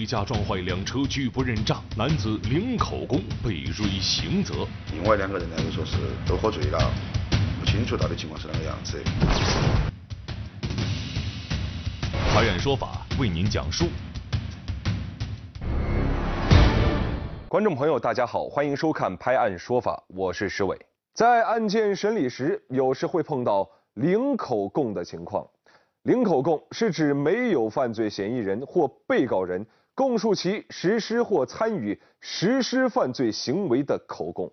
醉驾撞坏两车，拒不认账，男子零口供被追刑责。另外两个人呢，又说是都喝醉了，不清楚到底情况是哪个样子。法院说法为您讲述。观众朋友，大家好，欢迎收看《拍案说法》，我是石伟。在案件审理时，有时会碰到零口供的情况。零口供是指没有犯罪嫌疑人或被告人供述其实施或参与实施犯罪行为的口供。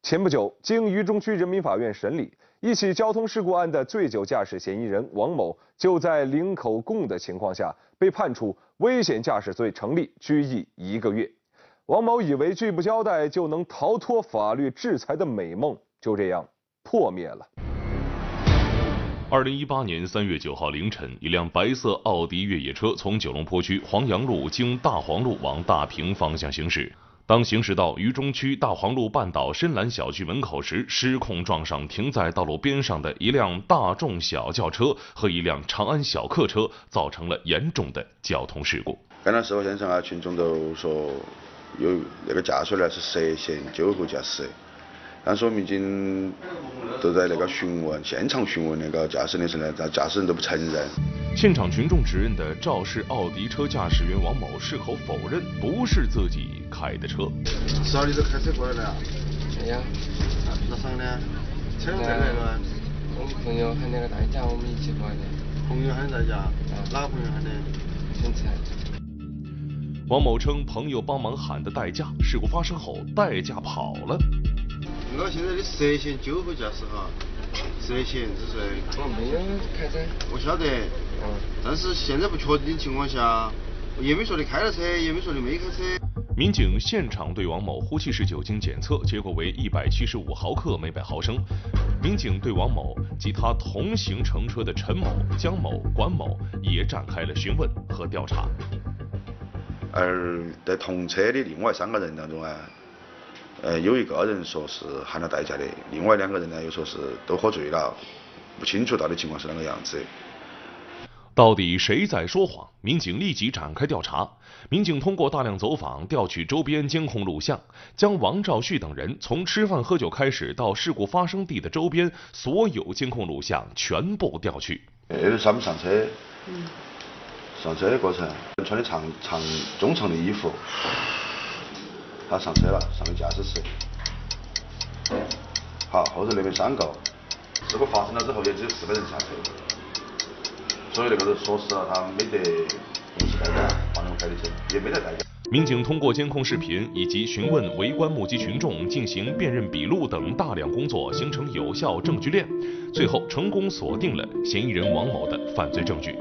前不久，经渝中区人民法院审理，一起交通事故案的醉酒驾驶嫌疑人王某，就在零口供的情况下，被判处危险驾驶罪成立，拘役一个月。王某以为拒不交代就能逃脱法律制裁的美梦，就这样破灭了。二零一八年三月九号凌晨，一辆白色奥迪越野车从九龙坡区黄杨路经大黄路往大坪方向行驶。当行驶到渝中区大黄路半岛深蓝小区门口时，失控撞上停在道路边上的一辆大众小轿车和一辆长安小客车，造成了严重的交通事故。赶到事发现场啊，群众都说有那个驾驶员是涉嫌酒后驾驶。当时我们已经都在那个询问，现场询问那个驾驶的时候呢，驾驶人都不承认。现场群众指认的肇事奥迪车驾驶员王某矢口否认不是自己开的车。是啊，你都开车过来的啊？对呀。咋上的？车在哪个？我们朋友喊那个代驾，我们一起过来的。朋友喊代驾？哪个朋友喊的？姓陈。王某称朋友帮忙喊的代驾，事故发生后代驾跑了。我现在的涉嫌酒后驾驶哈，涉嫌只是。我没有开车。我晓得。嗯。但是现在不确定情况下，也没说你开了车，也没说你没开车。民警现场对王某呼气式酒精检测结果为一百七十五毫克每百毫升。民警对王某及他同行乘车的陈某、江某、管某也展开了询问和调查。而在同车的另外三个人当中啊。呃，有一个人说是喊了代驾的，另外两个人呢又说是都喝醉了，不清楚到底情况是哪个样子。到底谁在说谎？民警立即展开调查。民警通过大量走访，调取周边监控录像，将王兆旭等人从吃饭喝酒开始到事故发生地的周边所有监控录像全部调取。呃，上不上车？嗯。上车的过程，穿的长长中长的衣服。他上车了，上的驾驶室。好，后头那边三个，事故发生了之后也只有四个人下车，所以那个说实了，他没得不是代驾，帮人开的车，也没得代驾。民警通过监控视频以及询问围观目击群众，进行辨认笔录等大量工作，形成有效证据链，最后成功锁定了嫌疑人王某的犯罪证据。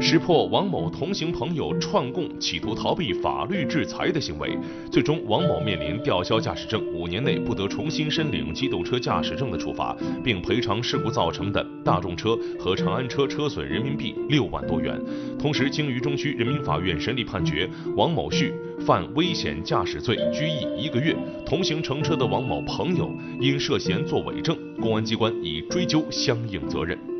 识破王某同行朋友串供，企图逃避法律制裁的行为，最终王某面临吊销驾驶证，五年内不得重新申领机动车驾驶证的处罚，并赔偿事故造成的大众车和长安车车损人民币六万多元。同时，经渝中区人民法院审理判决，王某旭犯危险驾驶罪，拘役一个月。同行乘车的王某朋友因涉嫌作伪证，公安机关已追究相应责任。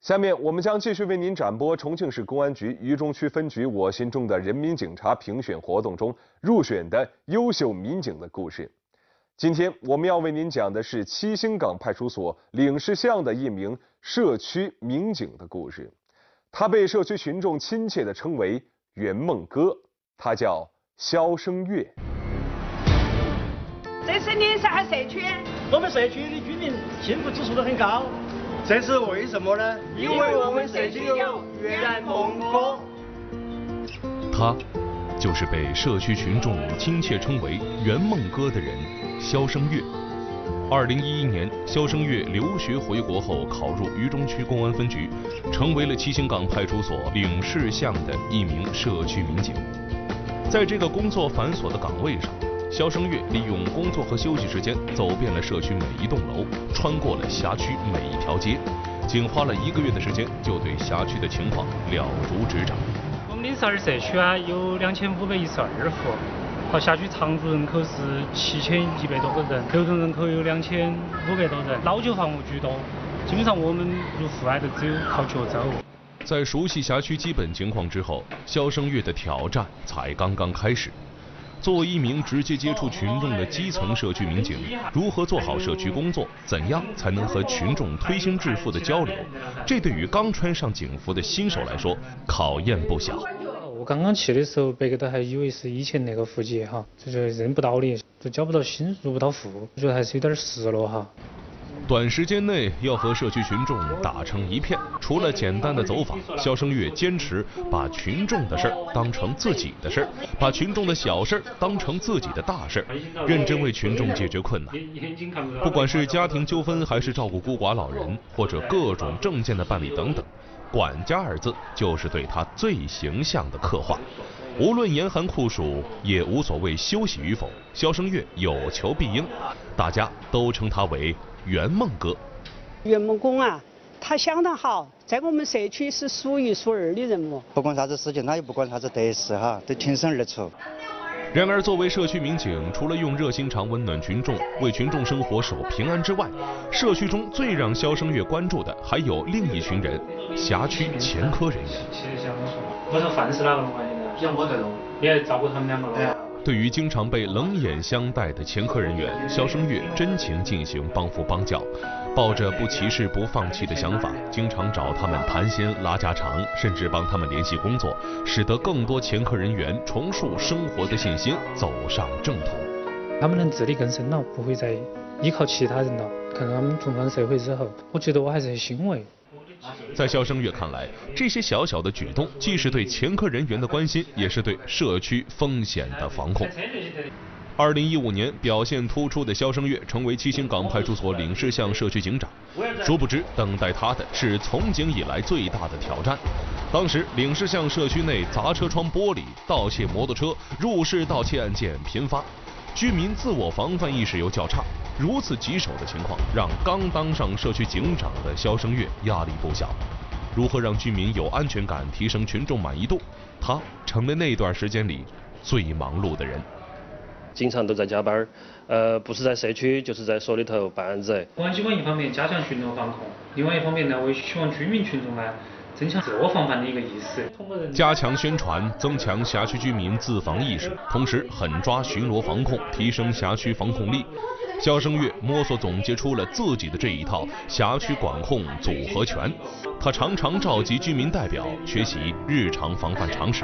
下面我们将继续为您展播重庆市公安局渝中区分局“我心中的人民警察”评选活动中入选的优秀民警的故事。今天我们要为您讲的是七星岗派出所领事巷的一名社区民警的故事。他被社区群众亲切地称为“圆梦哥”，他叫肖生月。这是你啥社区？我们社区的居民幸福指数都很高。这是为什么呢？因为我们社区有圆梦哥。他，就是被社区群众亲切称为“圆梦哥”的人，肖生月。二零一一年，肖生月留学回国后，考入渝中区公安分局，成为了七星岗派出所领事巷的一名社区民警。在这个工作繁琐的岗位上，肖生月利用工作和休息时间，走遍了社区每一栋楼，穿过了辖区每一条街，仅花了一个月的时间，就对辖区的情况了如指掌。我们的十二社区啊，有两千五百一十二户，和辖区常住人口是七千一百多个人，流动人口有两千五百多人，老旧房屋居多，基本上我们入户啊都只有靠脚走。在熟悉辖区基本情况之后，肖声月的挑战才刚刚开始。作为一名直接接触群众的基层社区民警，如何做好社区工作？怎样才能和群众推心置腹的交流？这对于刚穿上警服的新手来说，考验不小。我刚刚去的时候，别个都还以为是以前那个户籍哈，就是认不到你，就交不到心，入不到户，我觉得还是有点失落哈。短时间内要和社区群众打成一片，除了简单的走访，肖声月坚持把群众的事儿当成自己的事儿，把群众的小事儿当成自己的大事儿，认真为群众解决困难。不管是家庭纠纷，还是照顾孤寡老人，或者各种证件的办理等等，管家二字就是对他最形象的刻画。无论严寒酷暑，也无所谓休息与否，肖声月有求必应，大家都称他为。圆梦哥，圆梦工啊，他相当好，在我们社区是数一数二的人物。不管啥子事情，他也不管啥子得失哈，都挺身而出。然而，作为社区民警，除了用热心肠温暖群众，为群众生活守平安之外，社区中最让肖声月关注的还有另一群人——辖区前科人员。我说饭是哪个弄啊？现在？我在弄。你还照顾他们两个了？对于经常被冷眼相待的前科人员，肖声月真情进行帮扶帮教，抱着不歧视不放弃的想法，经常找他们谈心拉家常，甚至帮他们联系工作，使得更多前科人员重塑生活的信心，走上正途。他们能自力更生了，不会再依靠其他人了。看到他们重返社会之后，我觉得我还是很欣慰。在肖声月看来，这些小小的举动，既是对前科人员的关心，也是对社区风险的防控。二零一五年，表现突出的肖声月成为七星岗派出所领事巷社区警长。殊不知，等待他的是从警以来最大的挑战。当时，领事巷社区内砸车窗玻璃、盗窃摩托车、入室盗窃案件频发，居民自我防范意识又较差。如此棘手的情况，让刚当上社区警长的肖声月压力不小。如何让居民有安全感，提升群众满意度，他成了那段时间里最忙碌的人。经常都在加班，呃，不是在社区，就是在所里头办案子。公安机关一方面加强巡逻防控，另外一方面呢，我也希望居民群众呢。增强自我防范的一个意识，加强宣传，增强辖区居民自防意识，同时狠抓巡逻防控，提升辖区防控力。肖声月摸索总结出了自己的这一套辖区管控组合拳，他常常召集居民代表学习日常防范常识。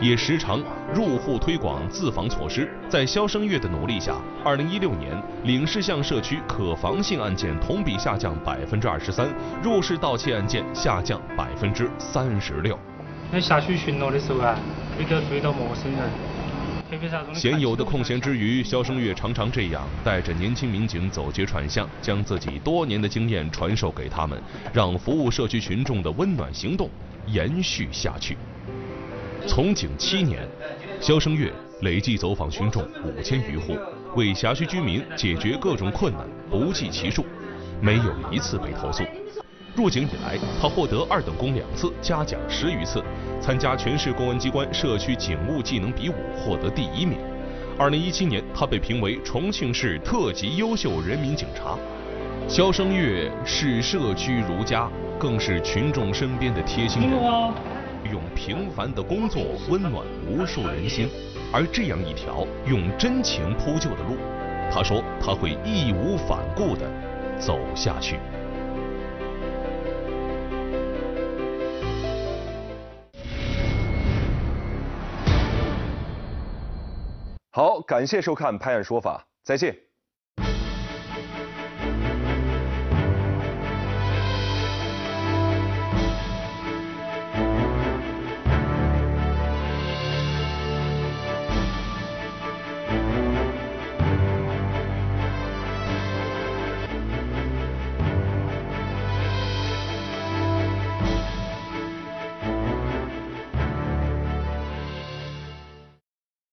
也时常入户推广自防措施。在肖声月的努力下，二零一六年领事巷社区可防性案件同比下降百分之二十三，入室盗窃案件下降百分之三十六。在辖区巡逻的时候啊，没得注意到陌生人。闲有的空闲之余，肖声月常常这样带着年轻民警走街串巷，将自己多年的经验传授给他们，让服务社区群众的温暖行动延续下去。从警七年，肖声月累计走访群众五千余户，为辖区居民解决各种困难不计其数，没有一次被投诉。入警以来，他获得二等功两次，嘉奖十余次，参加全市公安机关社区警务技能比武获得第一名。二零一七年，他被评为重庆市特级优秀人民警察。肖声月视社区如家，更是群众身边的贴心人。用平凡的工作温暖无数人心，而这样一条用真情铺就的路，他说他会义无反顾地走下去。好，感谢收看《拍案说法》，再见。